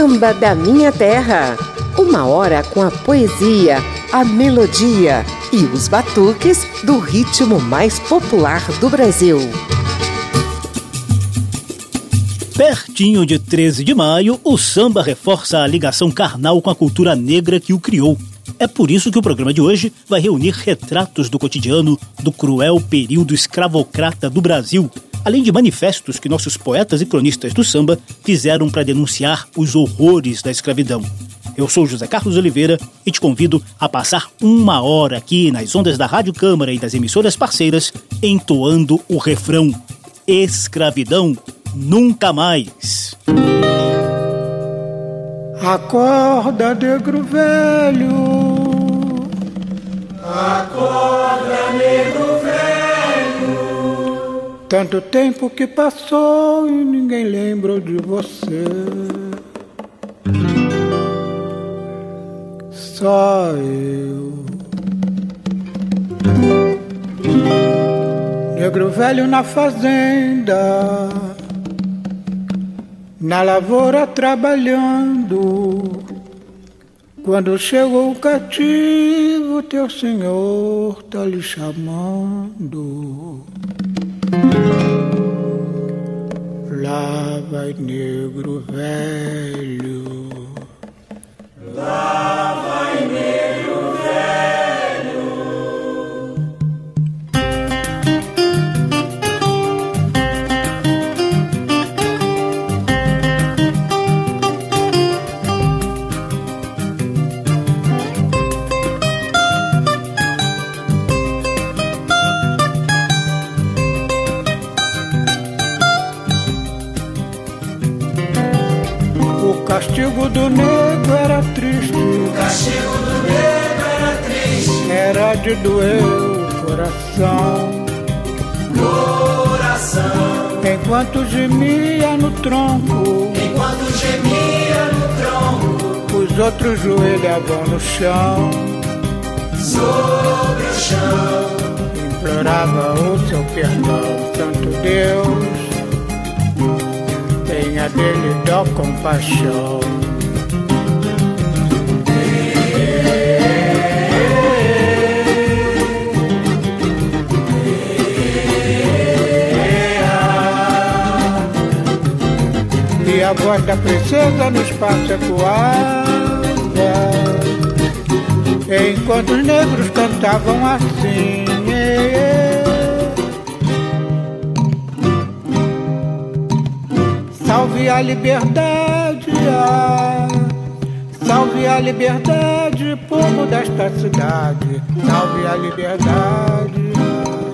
samba da minha terra. Uma hora com a poesia, a melodia e os batuques do ritmo mais popular do Brasil. Pertinho de 13 de maio, o samba reforça a ligação carnal com a cultura negra que o criou. É por isso que o programa de hoje vai reunir retratos do cotidiano do cruel período escravocrata do Brasil, além de manifestos que nossos poetas e cronistas do samba fizeram para denunciar os horrores da escravidão. Eu sou José Carlos Oliveira e te convido a passar uma hora aqui nas ondas da Rádio Câmara e das emissoras parceiras, entoando o refrão Escravidão Nunca Mais. Acorda, negro velho. Acorda, negro velho. Tanto tempo que passou e ninguém lembrou de você. Só eu. Negro velho na fazenda na lavoura trabalhando. Quando chegou o cativo, teu senhor tá lhe chamando. Lá vai negro velho. Lá vai negro velho. Castigo do negro era triste. O castigo do negro era triste. Era de doer o coração. Coração. Enquanto gemia no tronco. Enquanto gemia no tronco. Os outros joelhavam no chão. Sobre o chão. Implorava o seu perdão, Santo Deus tenha dele dó compaixão. E a voz da princesa no espaço ecoava, enquanto os negros cantavam assim. Salve a liberdade, ah. salve a liberdade, povo desta cidade. Salve a liberdade, ah.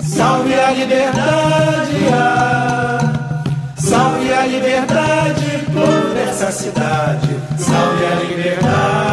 salve a liberdade, ah. salve a liberdade, povo dessa cidade. Salve a liberdade.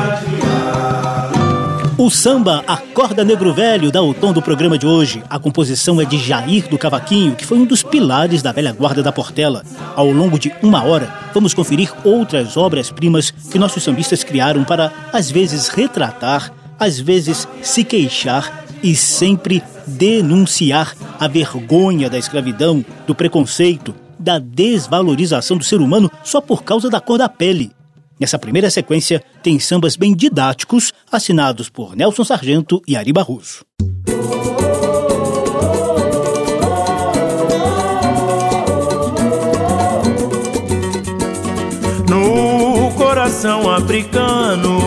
O samba Acorda Negro Velho dá o tom do programa de hoje. A composição é de Jair do Cavaquinho, que foi um dos pilares da velha guarda da Portela. Ao longo de uma hora, vamos conferir outras obras-primas que nossos sambistas criaram para, às vezes, retratar, às vezes, se queixar e sempre denunciar a vergonha da escravidão, do preconceito, da desvalorização do ser humano só por causa da cor da pele. Nessa primeira sequência, tem sambas bem didáticos, assinados por Nelson Sargento e Ari Barroso. No coração africano,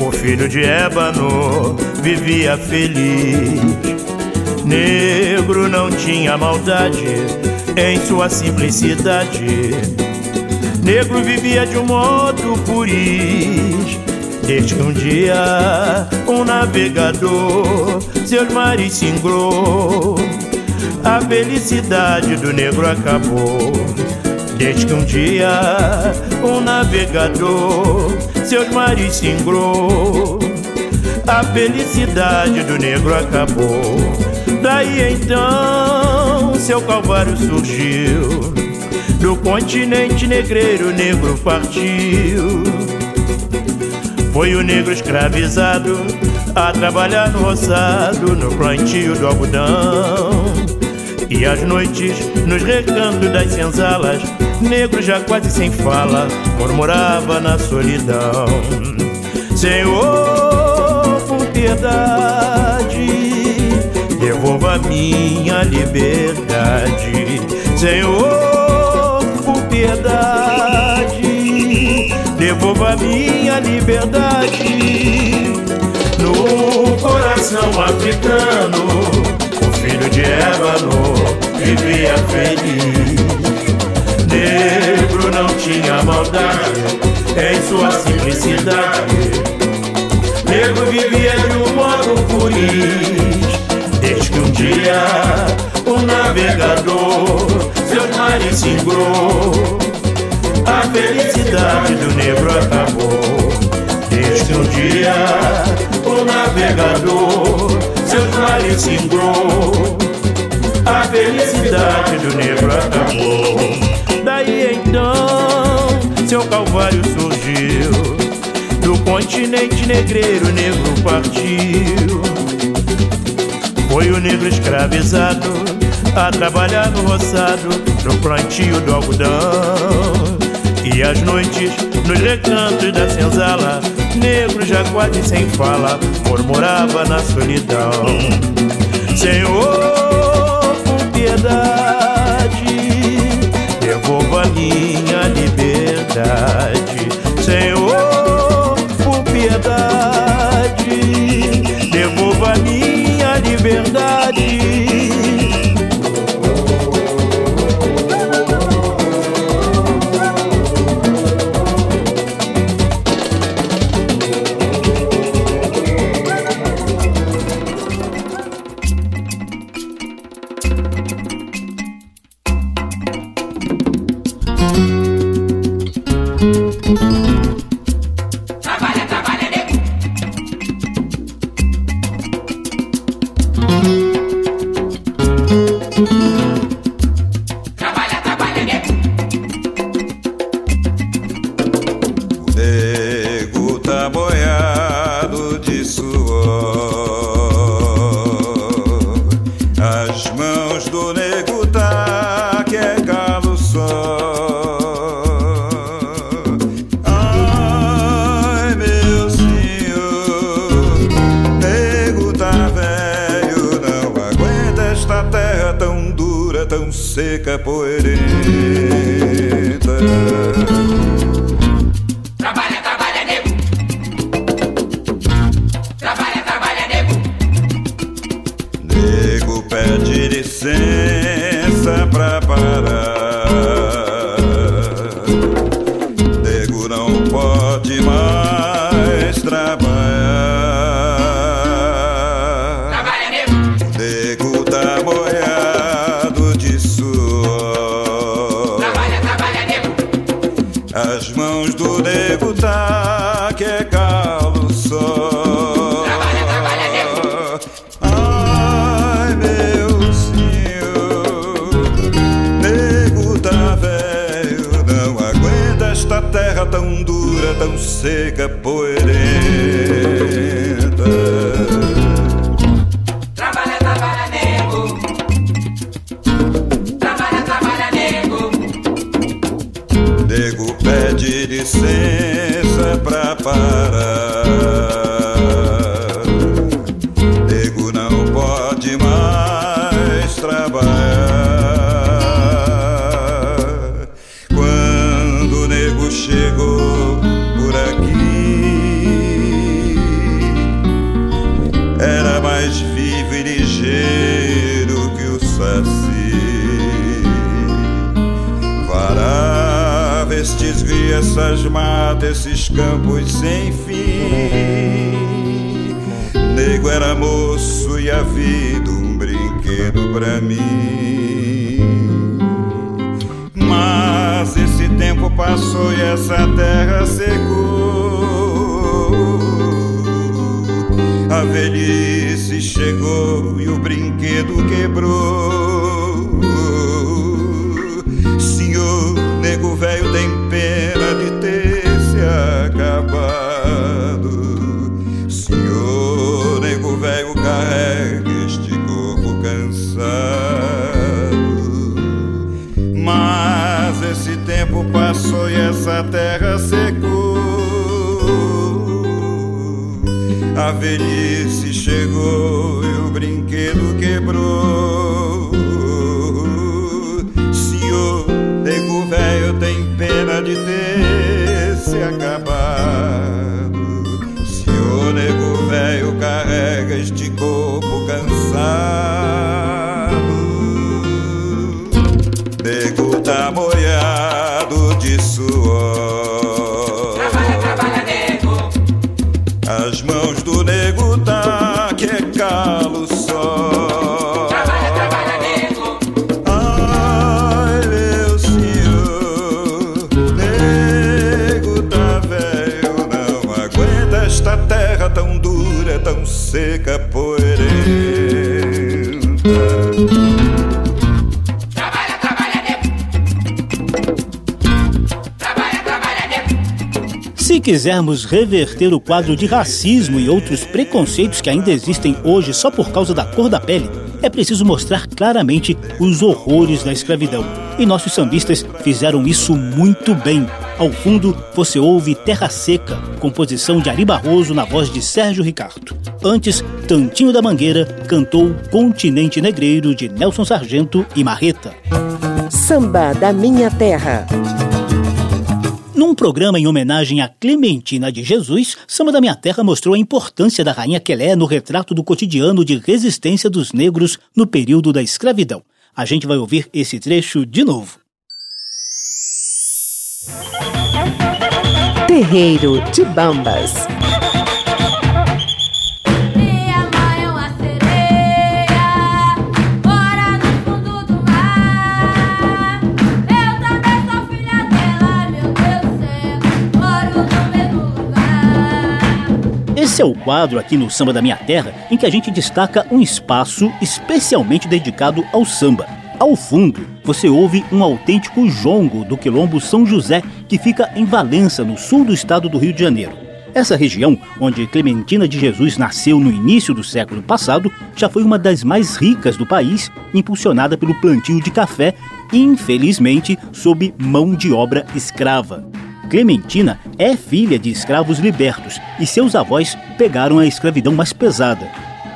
o filho de ébano vivia feliz. Negro não tinha maldade em sua simplicidade Negro vivia de um modo puris. Desde que um dia um navegador seus mares singrou A felicidade do negro acabou. Desde que um dia um navegador seus mares singrou A felicidade do negro acabou. Daí então seu calvário surgiu do continente negreiro, o negro partiu. Foi o negro escravizado a trabalhar no roçado, no plantio do algodão. E às noites, nos recantos das senzalas, Negro já quase sem fala, murmurava na solidão. Senhor, por piedade, devolva minha liberdade. Senhor, piedade, devolva minha liberdade. No coração africano, o filho de Ébano vivia feliz negro não tinha maldade em sua simplicidade. Negro vivia de um modo um dia o navegador seu mares singrou. A felicidade do negro acabou, desde um dia o navegador seus mares singrou. A felicidade do negro acabou. Daí então seu calvário surgiu Do continente negreiro o negro partiu Foi o negro escravizado A trabalhar no roçado No plantio do algodão. E as noites nos recantos da senzala Negro já quase sem fala Murmurava na solidão. Senhor, por piedade querer. campos sem fim. Nego era moço e a vida um brinquedo pra mim. Mas esse tempo passou e essa terra secou. A velhice chegou e o brinquedo quebrou. esse tempo passou e essa terra secou. A velhice chegou e o brinquedo quebrou. Senhor, nego velho tem pena de ter se acabar. Quisermos reverter o quadro de racismo e outros preconceitos que ainda existem hoje só por causa da cor da pele, é preciso mostrar claramente os horrores da escravidão. E nossos sambistas fizeram isso muito bem. Ao fundo, você ouve Terra Seca, composição de Ari Barroso na voz de Sérgio Ricardo. Antes, Tantinho da Mangueira cantou Continente Negreiro de Nelson Sargento e Marreta. Samba da Minha Terra. Num programa em homenagem a Clementina de Jesus, Samba da Minha Terra mostrou a importância da Rainha Quelé no retrato do cotidiano de resistência dos negros no período da escravidão. A gente vai ouvir esse trecho de novo. Terreiro de Bambas. Esse é o quadro aqui no Samba da Minha Terra em que a gente destaca um espaço especialmente dedicado ao samba. Ao fundo, você ouve um autêntico jongo do quilombo São José, que fica em Valença, no sul do estado do Rio de Janeiro. Essa região, onde Clementina de Jesus nasceu no início do século passado, já foi uma das mais ricas do país, impulsionada pelo plantio de café, infelizmente sob mão de obra escrava. Clementina é filha de escravos libertos e seus avós pegaram a escravidão mais pesada.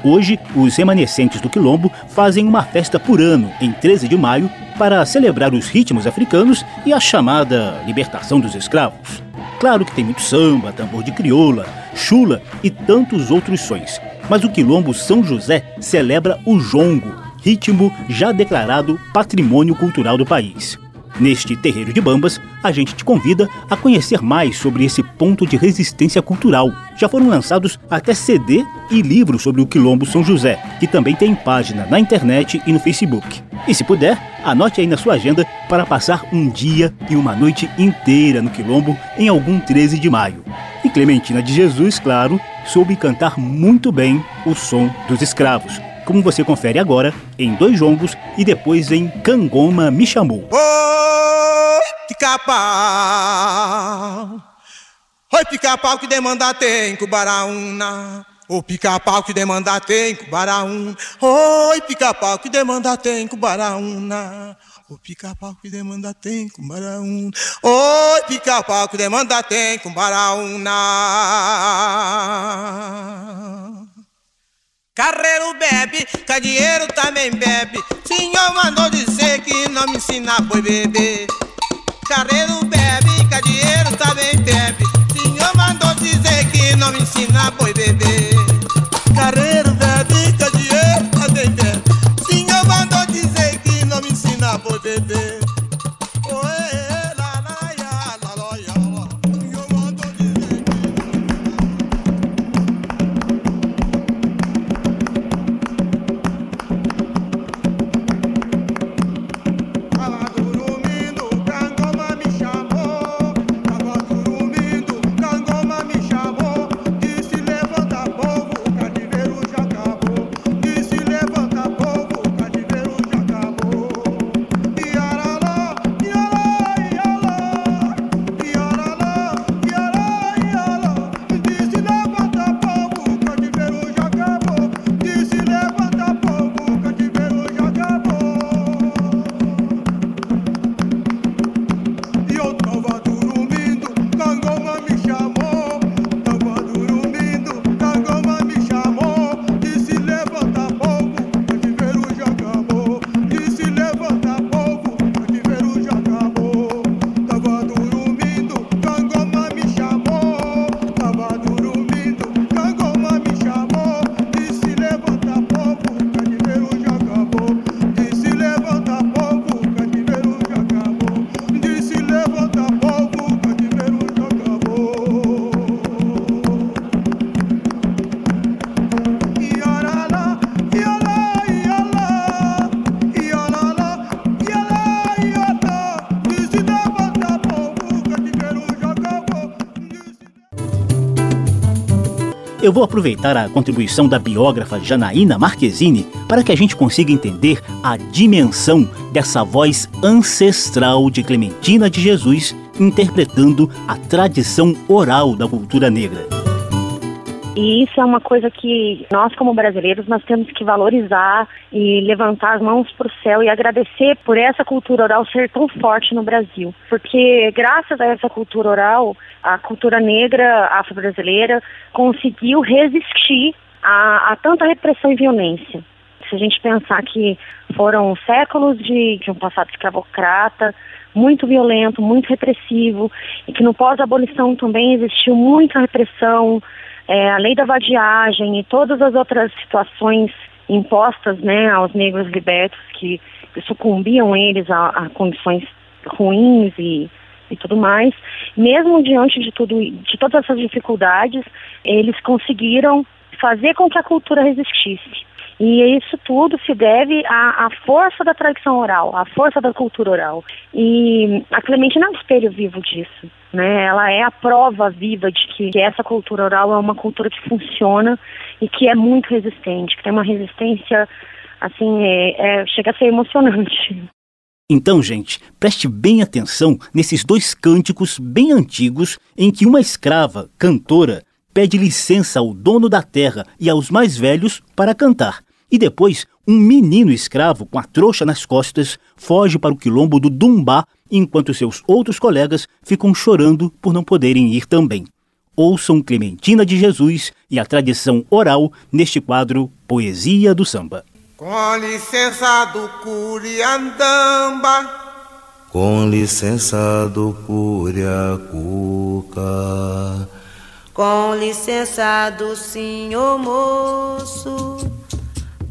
Hoje, os remanescentes do Quilombo fazem uma festa por ano, em 13 de maio, para celebrar os ritmos africanos e a chamada libertação dos escravos. Claro que tem muito samba, tambor de crioula, chula e tantos outros sons, mas o Quilombo São José celebra o jongo, ritmo já declarado patrimônio cultural do país. Neste terreiro de Bambas, a gente te convida a conhecer mais sobre esse ponto de resistência cultural. Já foram lançados até CD e livros sobre o Quilombo São José, que também tem página na internet e no Facebook. E se puder, anote aí na sua agenda para passar um dia e uma noite inteira no Quilombo em algum 13 de maio. E Clementina de Jesus, claro, soube cantar muito bem o som dos escravos como você confere agora em dois jongos e depois em Cangoma Me Chamou. Oi, pica-pau. Oi, pica-pau que demanda tem Cubaraúna. O pica-pau que demanda tem Cubaraúna. Oi, pica-pau que demanda tem Cubaraúna. O pica-pau que demanda tem Cubaraúna. Oi, pica-pau que demanda tem Cubaraúna. Carreiro bebe, cadieiro também bebe. Senhor mandou dizer que não me ensina boi beber. Carreiro bebe, cadieiro também bebe. Senhor mandou dizer que não me ensina boi beber. Carreiro bebe, cadieiro também bebe. Senhor mandou dizer que não me ensina boi beber. Eu vou aproveitar a contribuição da biógrafa Janaína Marquezine para que a gente consiga entender a dimensão dessa voz ancestral de Clementina de Jesus interpretando a tradição oral da cultura negra. E isso é uma coisa que nós, como brasileiros, nós temos que valorizar e levantar as mãos para o céu e agradecer por essa cultura oral ser tão forte no Brasil. Porque graças a essa cultura oral, a cultura negra afro-brasileira conseguiu resistir a, a, tanta repressão e violência. Se a gente pensar que foram séculos de, de um passado escravocrata, muito violento, muito repressivo, e que no pós-abolição também existiu muita repressão, é, a lei da vadiagem e todas as outras situações impostas né, aos negros libertos que, sucumbiam eles a, a condições ruins e, e tudo mais. Mesmo diante de tudo, de todas essas dificuldades, eles conseguiram fazer com que a cultura resistisse. E isso tudo se deve à, à, força da tradição oral, à força da cultura oral. E a Clementina é um espelho vivo disso. Né? Ela é a prova viva de que, que essa cultura oral é uma cultura que funciona e que é muito resistente, que tem uma resistência, assim, é, é, chega a ser emocionante. Então, gente, preste bem atenção nesses dois cânticos bem antigos em que uma escrava, cantora, pede licença ao dono da terra e aos mais velhos para cantar. E depois, um menino escravo com a trouxa nas costas foge para o quilombo do Dumbá, enquanto seus outros colegas ficam chorando por não poderem ir também. Ouçam Clementina de Jesus e a tradição oral neste quadro Poesia do Samba. Com licença do Curiandamba. Com licença do Curiacuca. Com licença do senhor moço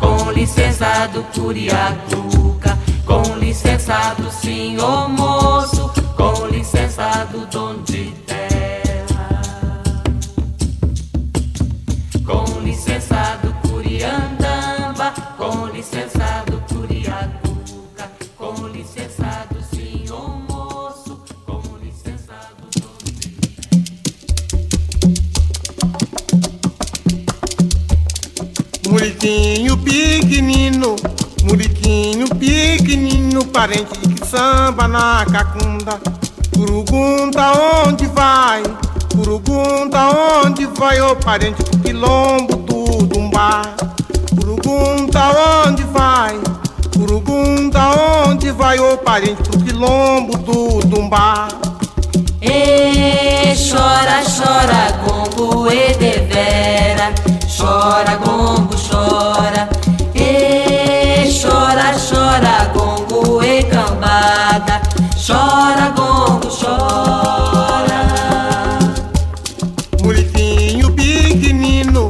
com licença do Curiacuca. Com licença do senhor moço, com licença do dono de Muriquinho pequenino Muriquinho pequenino, parente que samba na cacunda. Curugunta onde vai? Curugunta onde vai, ô parente do quilombo do Dumbá? Curugunta onde vai? Curugunta onde vai, ô parente do quilombo do Dumbá? E chora, chora, gongo e devera, chora, gongo, chora chora, chora, gongo e cambada, chora, gongo, chora. Muriquinho pequenino,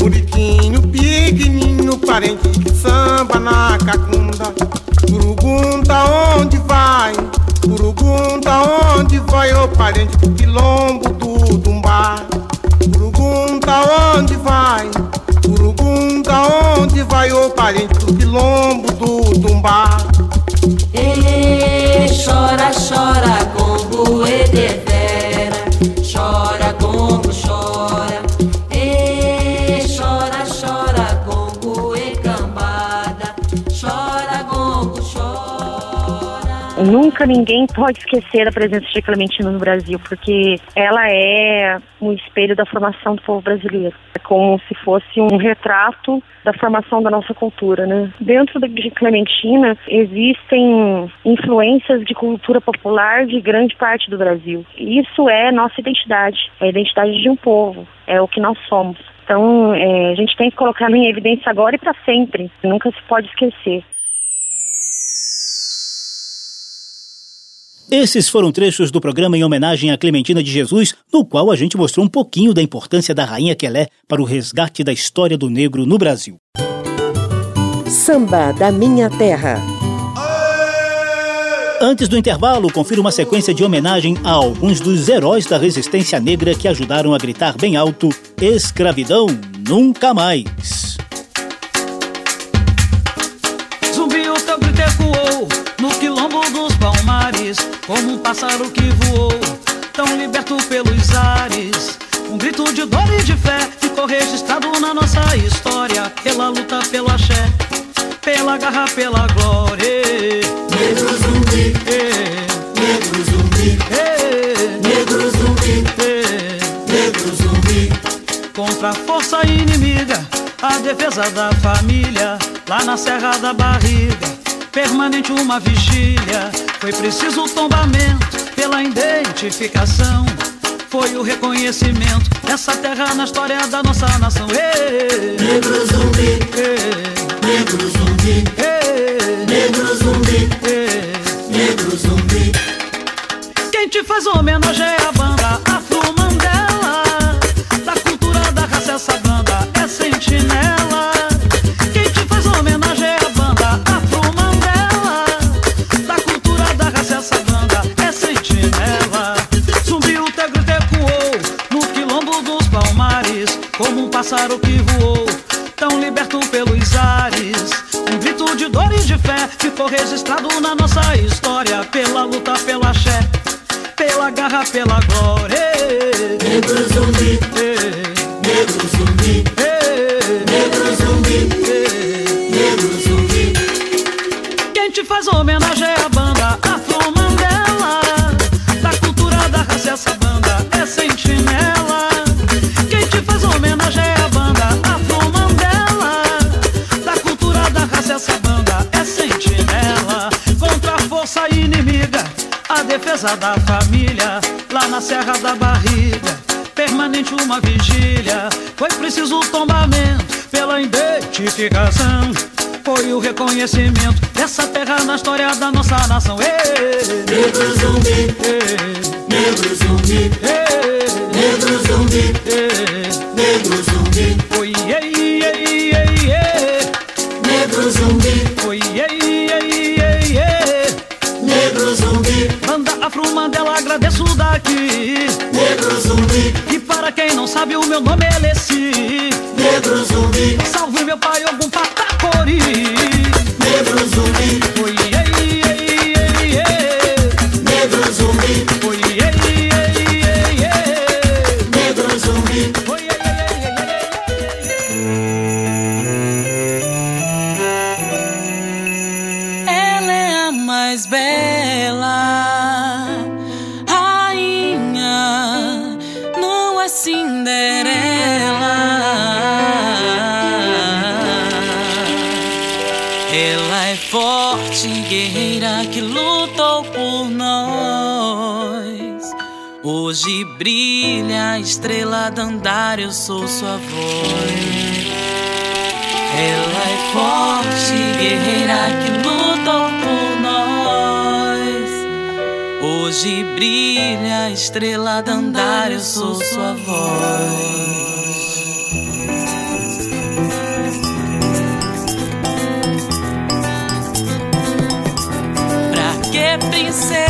muriquinho pequenino, parente que samba na cacunda. Urugunta onde vai? Urugunta onde vai, ô parente do quilombo vai? Urugunta onde vai, ô parente do quilombo do Dumbá? E chora, chora, Nunca ninguém pode esquecer a presença de Clementina no Brasil, porque ela é um espelho da formação do povo brasileiro. É como se fosse um retrato da formação da nossa cultura, né? Dentro de Clementina existem influências de cultura popular de grande parte do Brasil. Isso é nossa identidade, é a identidade de um povo, é o que nós somos. Então, é, a gente tem que colocar em evidência agora e para sempre. Nunca se pode esquecer. Esses foram trechos do programa em homenagem a Clementina de Jesus, no qual a gente mostrou um pouquinho da importância da Rainha Quelé para o resgate da história do negro no Brasil. Samba da Minha Terra. Antes do intervalo, confira uma sequência de homenagem a alguns dos heróis da resistência negra que ajudaram a gritar bem alto: escravidão nunca mais. Como um pássaro que voou, tão liberto pelos ares. Um grito de dor e de fé ficou registrado na nossa história, pela luta, pelo axé, pela garra, pela glória. Negro zumbi, negro zumbi, negro zumbi, negro zumbi. Contra a força inimiga, a defesa da família, lá na Serra da Barriga, permanente uma vigília. Foi preciso o tombamento pela identificação. Foi o reconhecimento dessa terra na história da nossa nação. Ei, negro zumbi, negro zumbi, negro zumbi, negro zumbi. Quem te faz homenagem é a banda a defesa da família. Lá na Serra da Barriga, permanente uma vigília. Foi preciso o tombamento pela identificação. Foi o reconhecimento dessa terra na história da nossa nação. Ei, Negro zumbi, negro zumbi, negro zumbi, negro zumbi. Oi, ei, ei, ei, ei. Negro zumbi, Afro Mandela, agradeço daqui. negro zumbi, E para quem não sabe, o meu nome é Leci. negro zumbi, Salve meu pai, algum patacori. Estrela Dandara, eu sou sua voz. Ela é forte, guerreira que lutou por nós. Hoje brilha a estrela Dandara, eu sou sua voz. Pra que princesa?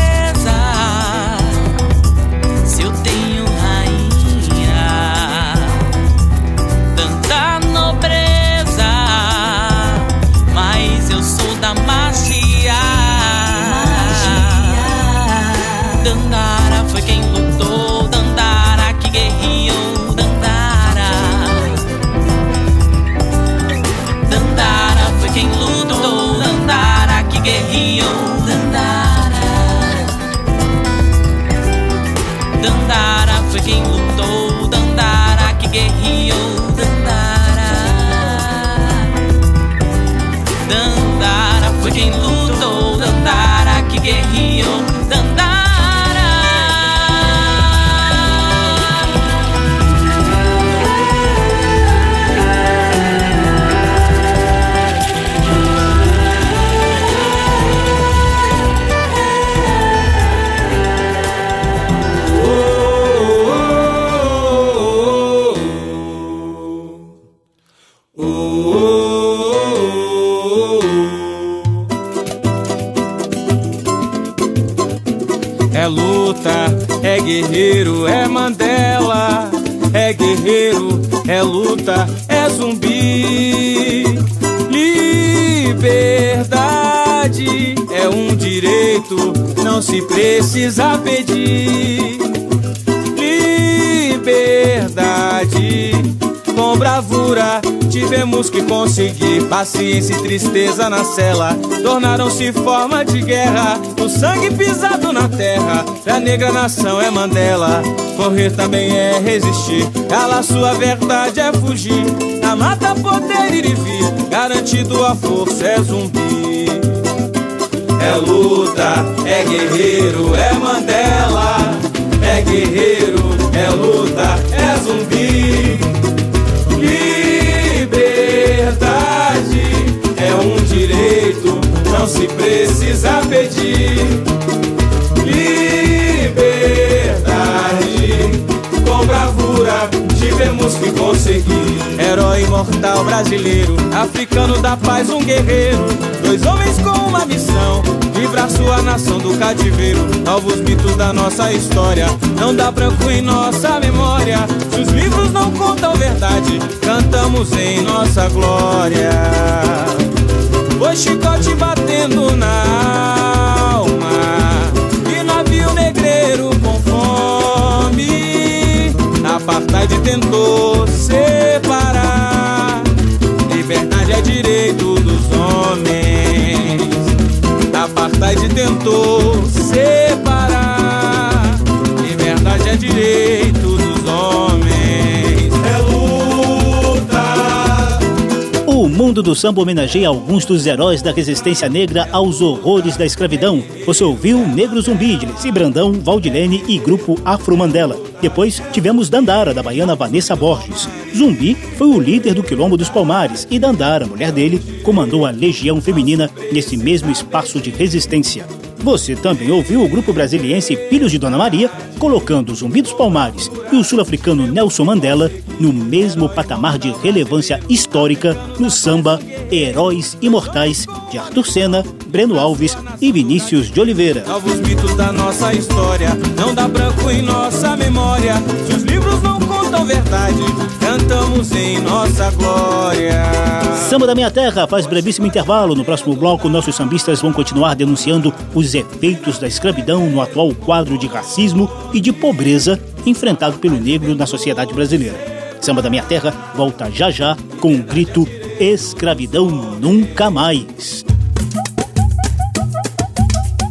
Precisa pedir. Liberdade com bravura tivemos que conseguir. Paciência e tristeza na cela tornaram-se forma de guerra. O sangue pisado na terra, da negra nação é Mandela. Correr também é resistir, calar sua verdade é fugir. Na mata poder ir e vir, garantido a força é zumbi. É luta, é guerreiro, é Mandela. É guerreiro, é luta, é zumbi. Liberdade é um direito, não se precisa pedir. Tivemos que conseguir. Herói imortal brasileiro, africano da paz, um guerreiro. Dois homens com uma missão: livrar sua nação do cativeiro. Novos mitos da nossa história, não dá branco em nossa memória. Se os livros não contam verdade, cantamos em nossa glória. Foi chicote batendo na Apartheid tentou separar. Liberdade é direito dos homens. Apartheid tentou separar. Liberdade é direito mundo do samba homenageia alguns dos heróis da resistência negra aos horrores da escravidão. Você ouviu Negro Zumbi de Brandão, Valdilene e Grupo Afro Mandela. Depois tivemos Dandara, da baiana Vanessa Borges. Zumbi foi o líder do Quilombo dos Palmares e Dandara, mulher dele, comandou a Legião Feminina nesse mesmo espaço de resistência. Você também ouviu o grupo brasiliense Filhos de Dona Maria, colocando o Zumbi dos Palmares e o sul-africano Nelson Mandela no mesmo patamar de relevância histórica no samba Heróis Imortais de Arthur Senna, Breno Alves e Vinícius de Oliveira. Novos mitos da nossa história, não dá branco em nossa memória. Se os livros não contam verdade, cantamos em nossa glória. Samba da Minha Terra faz brevíssimo intervalo. No próximo bloco, nossos sambistas vão continuar denunciando os efeitos da escravidão no atual quadro de racismo e de pobreza enfrentado pelo negro na sociedade brasileira. Samba da Minha Terra volta já já com o grito Escravidão Nunca Mais.